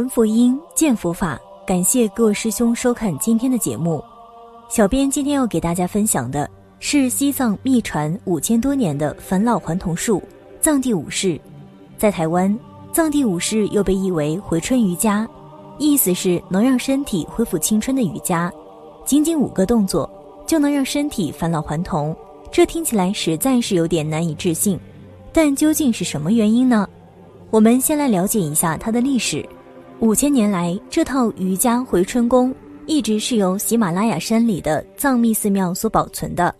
闻佛音，见佛法。感谢各位师兄收看今天的节目。小编今天要给大家分享的是西藏秘传五千多年的返老还童术——藏地武士。在台湾，藏地武士又被译为回春瑜伽，意思是能让身体恢复青春的瑜伽。仅仅五个动作就能让身体返老还童，这听起来实在是有点难以置信。但究竟是什么原因呢？我们先来了解一下它的历史。五千年来，这套瑜伽回春功一直是由喜马拉雅山里的藏密寺庙所保存的。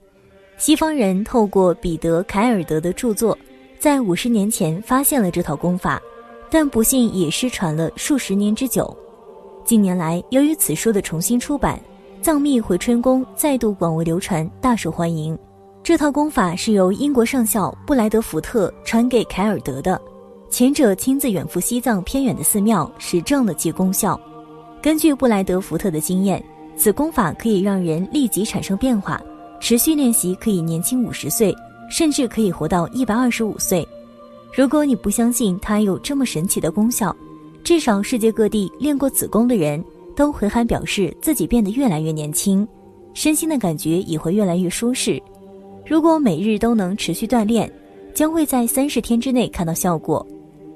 西方人透过彼得·凯尔德的著作，在五十年前发现了这套功法，但不幸也失传了数十年之久。近年来，由于此书的重新出版，藏密回春功再度广为流传，大受欢迎。这套功法是由英国上校布莱德福特传给凯尔德的。前者亲自远赴西藏偏远的寺庙实证了其功效。根据布莱德福特的经验，此功法可以让人立即产生变化，持续练习可以年轻五十岁，甚至可以活到一百二十五岁。如果你不相信它有这么神奇的功效，至少世界各地练过此功的人都回函表示自己变得越来越年轻，身心的感觉也会越来越舒适。如果每日都能持续锻炼，将会在三十天之内看到效果。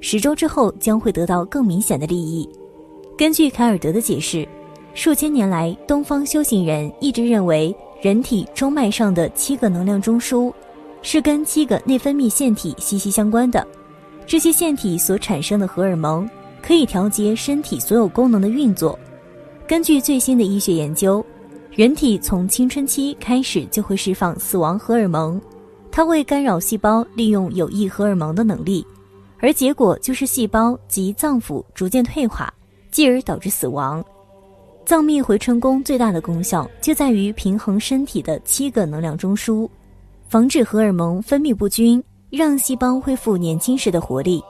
十周之后将会得到更明显的利益。根据凯尔德的解释，数千年来，东方修行人一直认为人体中脉上的七个能量中枢是跟七个内分泌腺体息息相关的。这些腺体所产生的荷尔蒙可以调节身体所有功能的运作。根据最新的医学研究，人体从青春期开始就会释放死亡荷尔蒙，它会干扰细胞利用有益荷尔蒙的能力。而结果就是细胞及脏腑逐渐退化，继而导致死亡。藏密回春功最大的功效就在于平衡身体的七个能量中枢，防止荷尔蒙分泌不均，让细胞恢复年轻时的活力。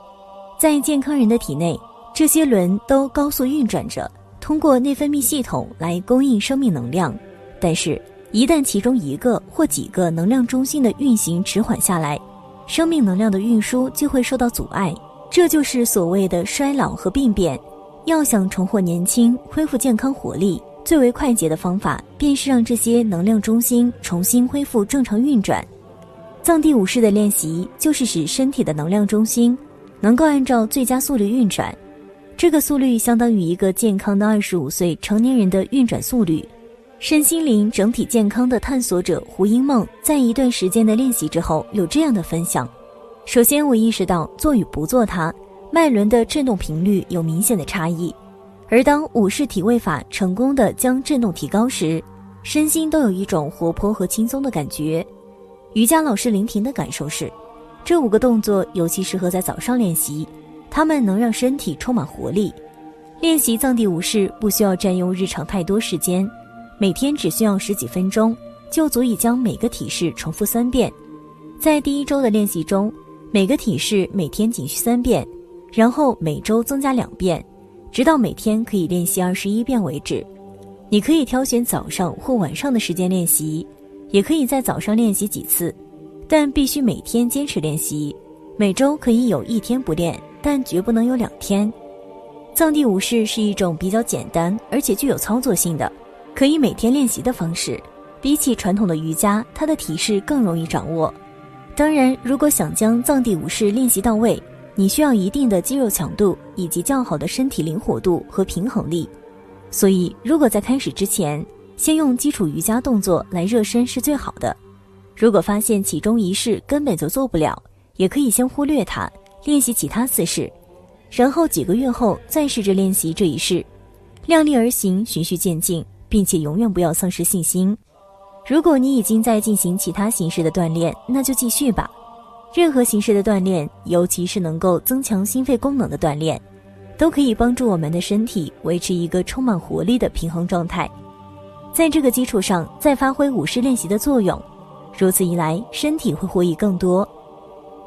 在健康人的体内，这些轮都高速运转着，通过内分泌系统来供应生命能量。但是，一旦其中一个或几个能量中心的运行迟缓下来，生命能量的运输就会受到阻碍，这就是所谓的衰老和病变。要想重获年轻、恢复健康活力，最为快捷的方法便是让这些能量中心重新恢复正常运转。藏地武士的练习就是使身体的能量中心能够按照最佳速率运转，这个速率相当于一个健康的二十五岁成年人的运转速率。身心灵整体健康的探索者胡因梦，在一段时间的练习之后，有这样的分享：首先，我意识到做与不做它，脉轮的振动频率有明显的差异。而当武士体位法成功的将振动提高时，身心都有一种活泼和轻松的感觉。瑜伽老师林婷的感受是，这五个动作尤其适合在早上练习，它们能让身体充满活力。练习藏地武士不需要占用日常太多时间。每天只需要十几分钟，就足以将每个体式重复三遍。在第一周的练习中，每个体式每天仅需三遍，然后每周增加两遍，直到每天可以练习二十一遍为止。你可以挑选早上或晚上的时间练习，也可以在早上练习几次，但必须每天坚持练习。每周可以有一天不练，但绝不能有两天。藏地武士是一种比较简单而且具有操作性的。可以每天练习的方式，比起传统的瑜伽，它的体式更容易掌握。当然，如果想将藏地武士练习到位，你需要一定的肌肉强度以及较好的身体灵活度和平衡力。所以，如果在开始之前，先用基础瑜伽动作来热身是最好的。如果发现其中一式根本就做不了，也可以先忽略它，练习其他四式，然后几个月后再试着练习这一式，量力而行，循序渐进。并且永远不要丧失信心。如果你已经在进行其他形式的锻炼，那就继续吧。任何形式的锻炼，尤其是能够增强心肺功能的锻炼，都可以帮助我们的身体维持一个充满活力的平衡状态。在这个基础上，再发挥武士练习的作用，如此一来，身体会获益更多。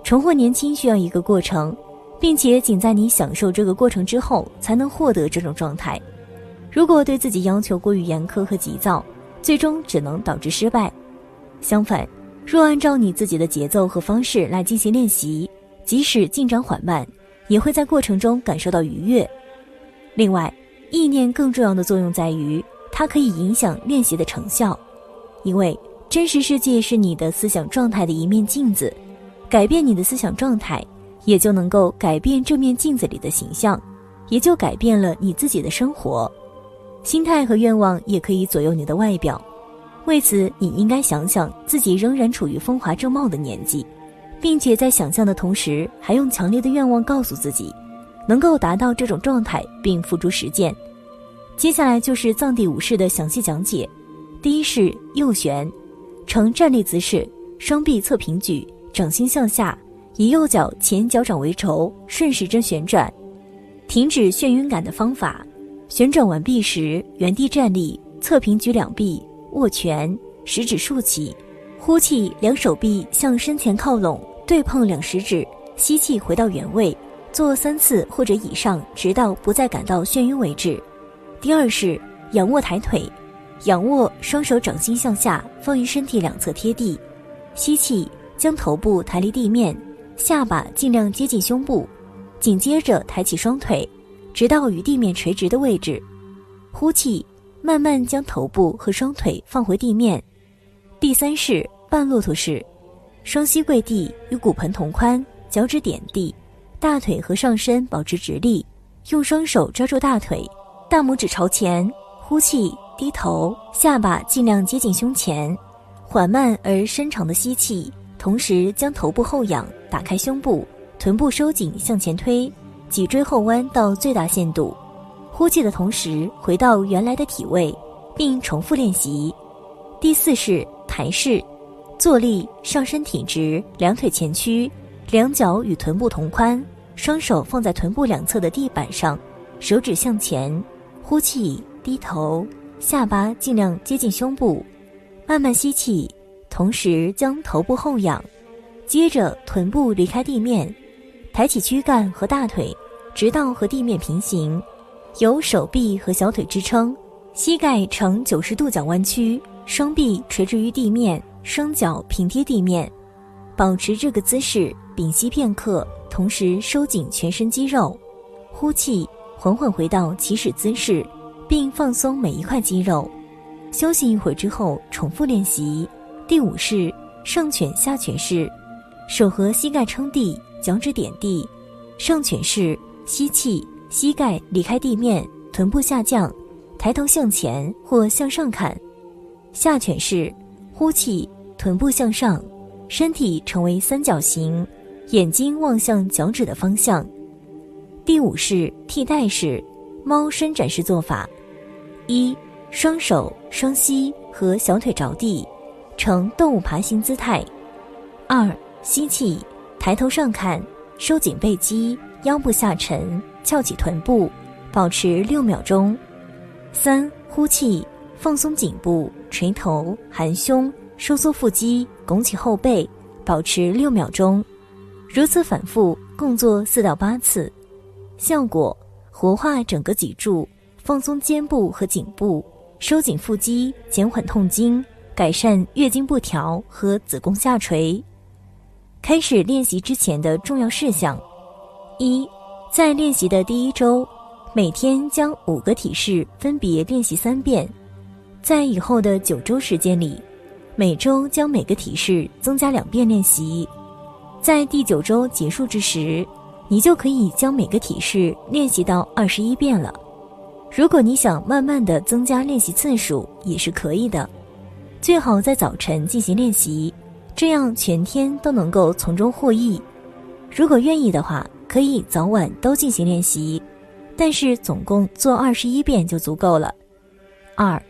重获年轻需要一个过程，并且仅在你享受这个过程之后，才能获得这种状态。如果对自己要求过于严苛和急躁，最终只能导致失败。相反，若按照你自己的节奏和方式来进行练习，即使进展缓慢，也会在过程中感受到愉悦。另外，意念更重要的作用在于，它可以影响练习的成效，因为真实世界是你的思想状态的一面镜子，改变你的思想状态，也就能够改变这面镜子里的形象，也就改变了你自己的生活。心态和愿望也可以左右你的外表，为此，你应该想想自己仍然处于风华正茂的年纪，并且在想象的同时，还用强烈的愿望告诉自己。能够达到这种状态并付诸实践。接下来就是藏地武士的详细讲解。第一是右旋，呈站立姿势，双臂侧平举，掌心向下，以右脚前脚掌为轴，顺时针旋转，停止眩晕感的方法。旋转完毕时，原地站立，侧平举两臂，握拳，食指竖起，呼气，两手臂向身前靠拢，对碰两食指，吸气回到原位。做三次或者以上，直到不再感到眩晕为止。第二是仰卧抬腿，仰卧，双手掌心向下，放于身体两侧贴地，吸气，将头部抬离地面，下巴尽量接近胸部，紧接着抬起双腿，直到与地面垂直的位置，呼气，慢慢将头部和双腿放回地面。第三式半骆驼式，双膝跪地，与骨盆同宽，脚趾点地。大腿和上身保持直立，用双手抓住大腿，大拇指朝前，呼气，低头，下巴尽量接近胸前，缓慢而深长的吸气，同时将头部后仰，打开胸部，臀部收紧向前推，脊椎后弯到最大限度，呼气的同时回到原来的体位，并重复练习。第四式抬式，坐立，上身挺直，两腿前屈。两脚与臀部同宽，双手放在臀部两侧的地板上，手指向前，呼气，低头，下巴尽量接近胸部，慢慢吸气，同时将头部后仰，接着臀部离开地面，抬起躯干和大腿，直到和地面平行，由手臂和小腿支撑，膝盖呈九十度角弯曲，双臂垂直于地面，双脚平贴地面，保持这个姿势。屏息片刻，同时收紧全身肌肉，呼气，缓缓回到起始姿势，并放松每一块肌肉。休息一会儿之后，重复练习。第五式上犬下犬式，手和膝盖撑地，脚趾点地。上犬式，吸气，膝盖离开地面，臀部下降，抬头向前或向上看。下犬式，呼气，臀部向上，身体成为三角形。眼睛望向脚趾的方向。第五式替代式猫伸展式做法：一、双手双膝和小腿着地，呈动物爬行姿态；二、吸气，抬头上看，收紧背肌，腰部下沉，翘起臀部，保持六秒钟；三、呼气，放松颈部，垂头，含胸，收缩腹肌，拱起后背，保持六秒钟。如此反复，共做四到八次，效果活化整个脊柱，放松肩部和颈部，收紧腹肌，减缓痛经，改善月经不调和子宫下垂。开始练习之前的重要事项：一，在练习的第一周，每天将五个体式分别练习三遍；在以后的九周时间里，每周将每个体式增加两遍练习。在第九周结束之时，你就可以将每个体式练习到二十一遍了。如果你想慢慢的增加练习次数，也是可以的。最好在早晨进行练习，这样全天都能够从中获益。如果愿意的话，可以早晚都进行练习，但是总共做二十一遍就足够了。二，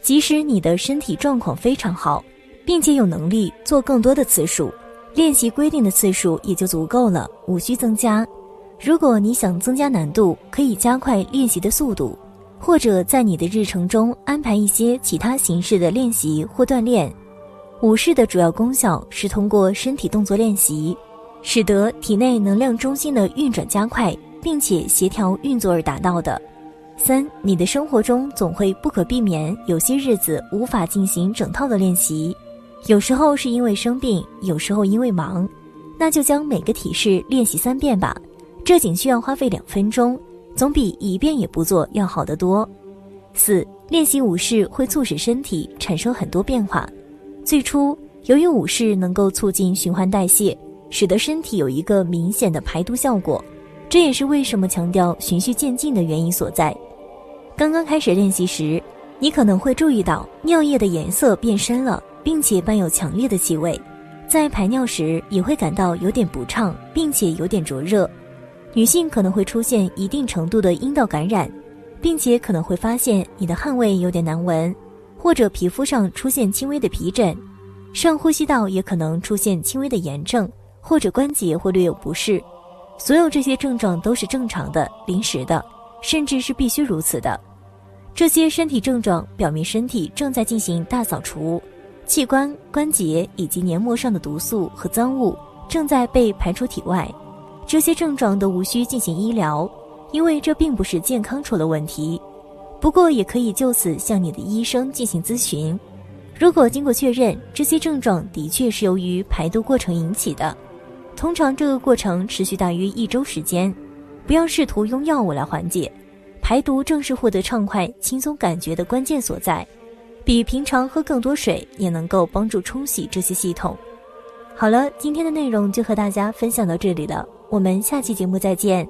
即使你的身体状况非常好，并且有能力做更多的次数。练习规定的次数也就足够了，无需增加。如果你想增加难度，可以加快练习的速度，或者在你的日程中安排一些其他形式的练习或锻炼。武士的主要功效是通过身体动作练习，使得体内能量中心的运转加快，并且协调运作而达到的。三，你的生活中总会不可避免有些日子无法进行整套的练习。有时候是因为生病，有时候因为忙，那就将每个体式练习三遍吧。这仅需要花费两分钟，总比一遍也不做要好得多。四、练习武士会促使身体产生很多变化。最初，由于武士能够促进循环代谢，使得身体有一个明显的排毒效果，这也是为什么强调循序渐进的原因所在。刚刚开始练习时，你可能会注意到尿液的颜色变深了，并且伴有强烈的气味，在排尿时也会感到有点不畅，并且有点灼热。女性可能会出现一定程度的阴道感染，并且可能会发现你的汗味有点难闻，或者皮肤上出现轻微的皮疹，上呼吸道也可能出现轻微的炎症，或者关节会略有不适。所有这些症状都是正常的、临时的，甚至是必须如此的。这些身体症状表明身体正在进行大扫除，器官、关节以及黏膜上的毒素和脏物正在被排出体外。这些症状都无需进行医疗，因为这并不是健康出了问题。不过，也可以就此向你的医生进行咨询。如果经过确认，这些症状的确是由于排毒过程引起的，通常这个过程持续大约一周时间。不要试图用药物来缓解，排毒正是获得畅快、轻松感觉的关键所在。比平常喝更多水也能够帮助冲洗这些系统。好了，今天的内容就和大家分享到这里了。我们下期节目再见。